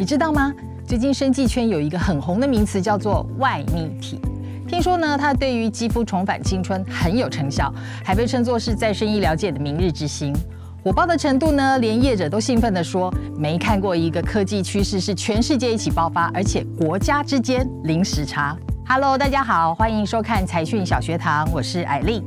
你知道吗？最近生技圈有一个很红的名词叫做外泌体，听说呢，它对于肌肤重返青春很有成效，还被称作是再生医疗界的明日之星。火爆的程度呢，连业者都兴奋地说，没看过一个科技趋势是全世界一起爆发，而且国家之间零时差。Hello，大家好，欢迎收看财讯小学堂，我是艾丽。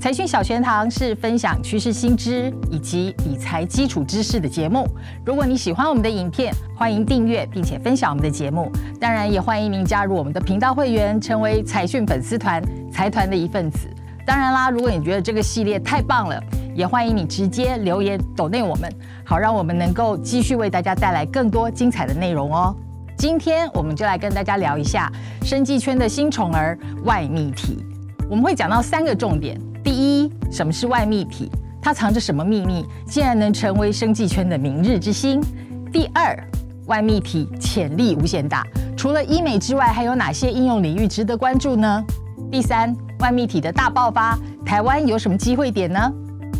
财讯小学堂是分享趋势新知以及理财基础知识的节目。如果你喜欢我们的影片，欢迎订阅并且分享我们的节目。当然，也欢迎您加入我们的频道会员，成为财讯粉丝团财团的一份子。当然啦，如果你觉得这个系列太棒了，也欢迎你直接留言抖内我们，好让我们能够继续为大家带来更多精彩的内容哦。今天我们就来跟大家聊一下生技圈的新宠儿外泌体。我们会讲到三个重点：第一，什么是外泌体？它藏着什么秘密，竟然能成为生技圈的明日之星？第二，外泌体潜力无限大，除了医美之外，还有哪些应用领域值得关注呢？第三，外泌体的大爆发，台湾有什么机会点呢？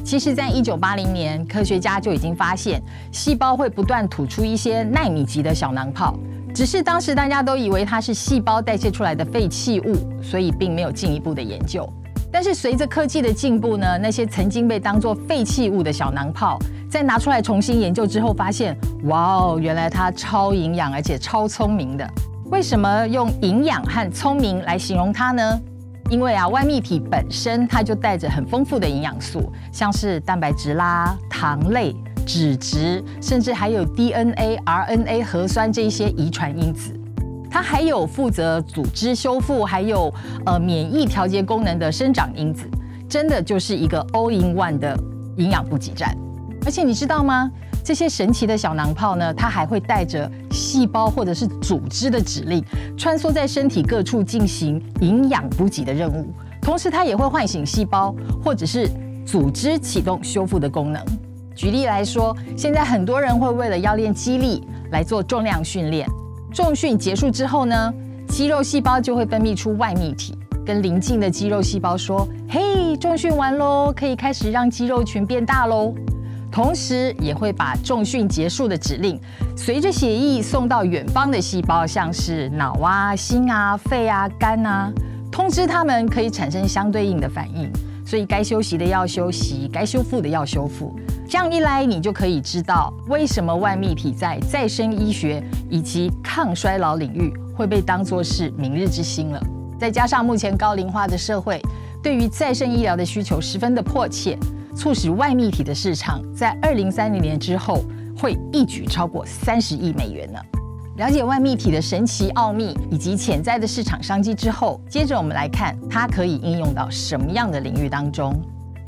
其实，在一九八零年，科学家就已经发现，细胞会不断吐出一些纳米级的小囊泡，只是当时大家都以为它是细胞代谢出来的废弃物，所以并没有进一步的研究。但是，随着科技的进步呢，那些曾经被当作废弃物的小囊泡，在拿出来重新研究之后，发现，哇哦，原来它超营养，而且超聪明的。为什么用营养和聪明来形容它呢？因为啊，外泌体本身它就带着很丰富的营养素，像是蛋白质啦、糖类、脂质，甚至还有 DNA、RNA 核酸这一些遗传因子。它还有负责组织修复，还有呃免疫调节功能的生长因子，真的就是一个 all in one 的营养补给站。而且你知道吗？这些神奇的小囊泡呢，它还会带着细胞或者是组织的指令，穿梭在身体各处进行营养补给的任务。同时，它也会唤醒细胞或者是组织启动修复的功能。举例来说，现在很多人会为了要练肌力来做重量训练，重训结束之后呢，肌肉细胞就会分泌出外泌体，跟邻近的肌肉细胞说：“嘿，重训完喽，可以开始让肌肉群变大喽。”同时也会把重训结束的指令，随着血液送到远方的细胞，像是脑啊、心啊、肺啊、肝啊，通知他们可以产生相对应的反应。所以该休息的要休息，该修复的要修复。这样一来，你就可以知道为什么外泌体在再生医学以及抗衰老领域会被当作是明日之星了。再加上目前高龄化的社会，对于再生医疗的需求十分的迫切。促使外泌体的市场在二零三零年之后会一举超过三十亿美元呢。了解外泌体的神奇奥秘以及潜在的市场商机之后，接着我们来看它可以应用到什么样的领域当中。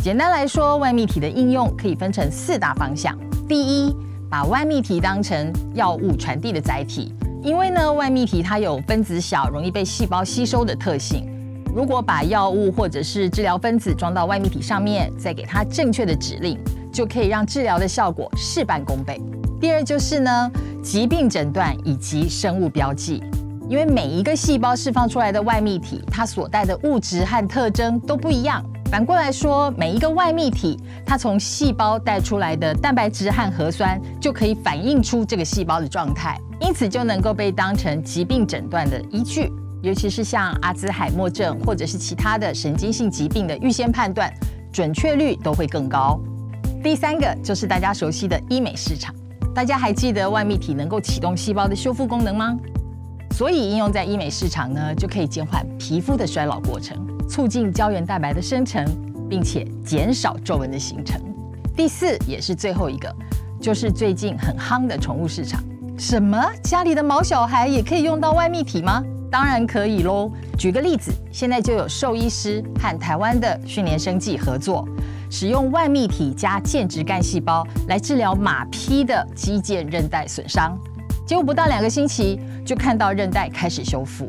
简单来说，外泌体的应用可以分成四大方向。第一，把外泌体当成药物传递的载体，因为呢，外泌体它有分子小，容易被细胞吸收的特性。如果把药物或者是治疗分子装到外泌体上面，再给它正确的指令，就可以让治疗的效果事半功倍。第二就是呢，疾病诊断以及生物标记，因为每一个细胞释放出来的外泌体，它所带的物质和特征都不一样。反过来说，每一个外泌体，它从细胞带出来的蛋白质和核酸，就可以反映出这个细胞的状态，因此就能够被当成疾病诊断的依据。尤其是像阿兹海默症或者是其他的神经性疾病的预先判断，准确率都会更高。第三个就是大家熟悉的医美市场，大家还记得外泌体能够启动细胞的修复功能吗？所以应用在医美市场呢，就可以减缓皮肤的衰老过程，促进胶原蛋白的生成，并且减少皱纹的形成。第四也是最后一个，就是最近很夯的宠物市场。什么？家里的毛小孩也可以用到外泌体吗？当然可以喽。举个例子，现在就有兽医师和台湾的训练生技合作，使用外泌体加间质干细胞来治疗马匹的肌腱韧带损伤，结果不到两个星期就看到韧带开始修复。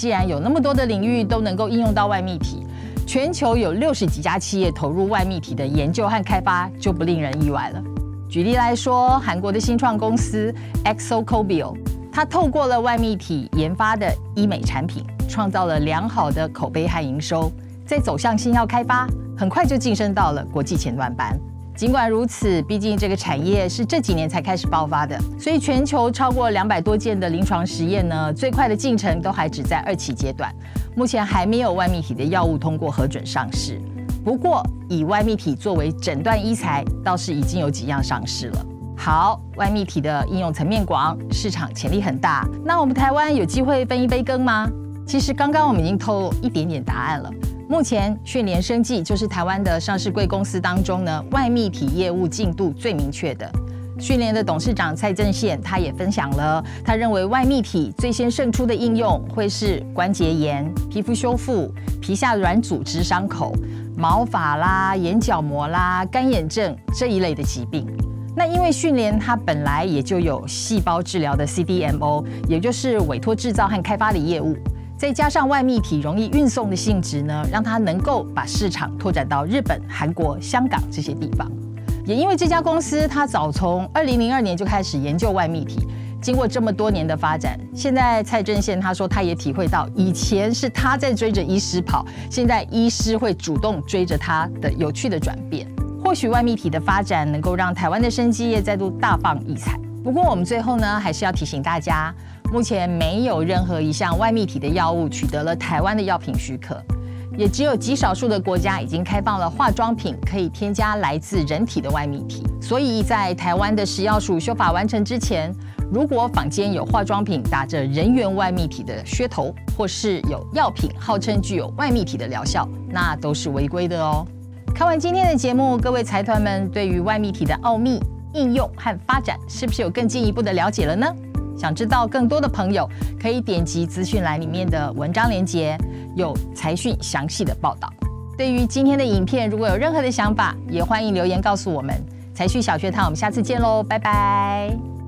既然有那么多的领域都能够应用到外泌体，全球有六十几家企业投入外泌体的研究和开发，就不令人意外了。举例来说，韩国的新创公司 ExoCoBio。它透过了外泌体研发的医美产品，创造了良好的口碑和营收，再走向新药开发，很快就晋升到了国际前端班。尽管如此，毕竟这个产业是这几年才开始爆发的，所以全球超过两百多件的临床实验呢，最快的进程都还只在二期阶段，目前还没有外泌体的药物通过核准上市。不过，以外泌体作为诊断医材，倒是已经有几样上市了。好，外泌体的应用层面广，市场潜力很大。那我们台湾有机会分一杯羹吗？其实刚刚我们已经透露一点点答案了。目前，讯联生技就是台湾的上市贵公司当中呢，外泌体业务进度最明确的。讯连的董事长蔡正宪他也分享了，他认为外泌体最先胜出的应用会是关节炎、皮肤修复、皮下软组织伤口、毛发啦、眼角膜啦、干眼症这一类的疾病。那因为讯连它本来也就有细胞治疗的 CDMO，也就是委托制造和开发的业务。再加上外泌体容易运送的性质呢，让它能够把市场拓展到日本、韩国、香港这些地方。也因为这家公司，它早从二零零二年就开始研究外泌体，经过这么多年的发展，现在蔡正宪他说他也体会到，以前是他在追着医师跑，现在医师会主动追着他的有趣的转变。或许外泌体的发展能够让台湾的生技业再度大放异彩。不过我们最后呢，还是要提醒大家。目前没有任何一项外泌体的药物取得了台湾的药品许可，也只有极少数的国家已经开放了化妆品可以添加来自人体的外泌体。所以在台湾的食药署修法完成之前，如果坊间有化妆品打着人源外泌体的噱头，或是有药品号称具有外泌体的疗效，那都是违规的哦。看完今天的节目，各位财团们对于外泌体的奥秘、应用和发展，是不是有更进一步的了解了呢？想知道更多的朋友，可以点击资讯栏里面的文章链接，有财讯详细的报道。对于今天的影片，如果有任何的想法，也欢迎留言告诉我们。财讯小学堂，我们下次见喽，拜拜。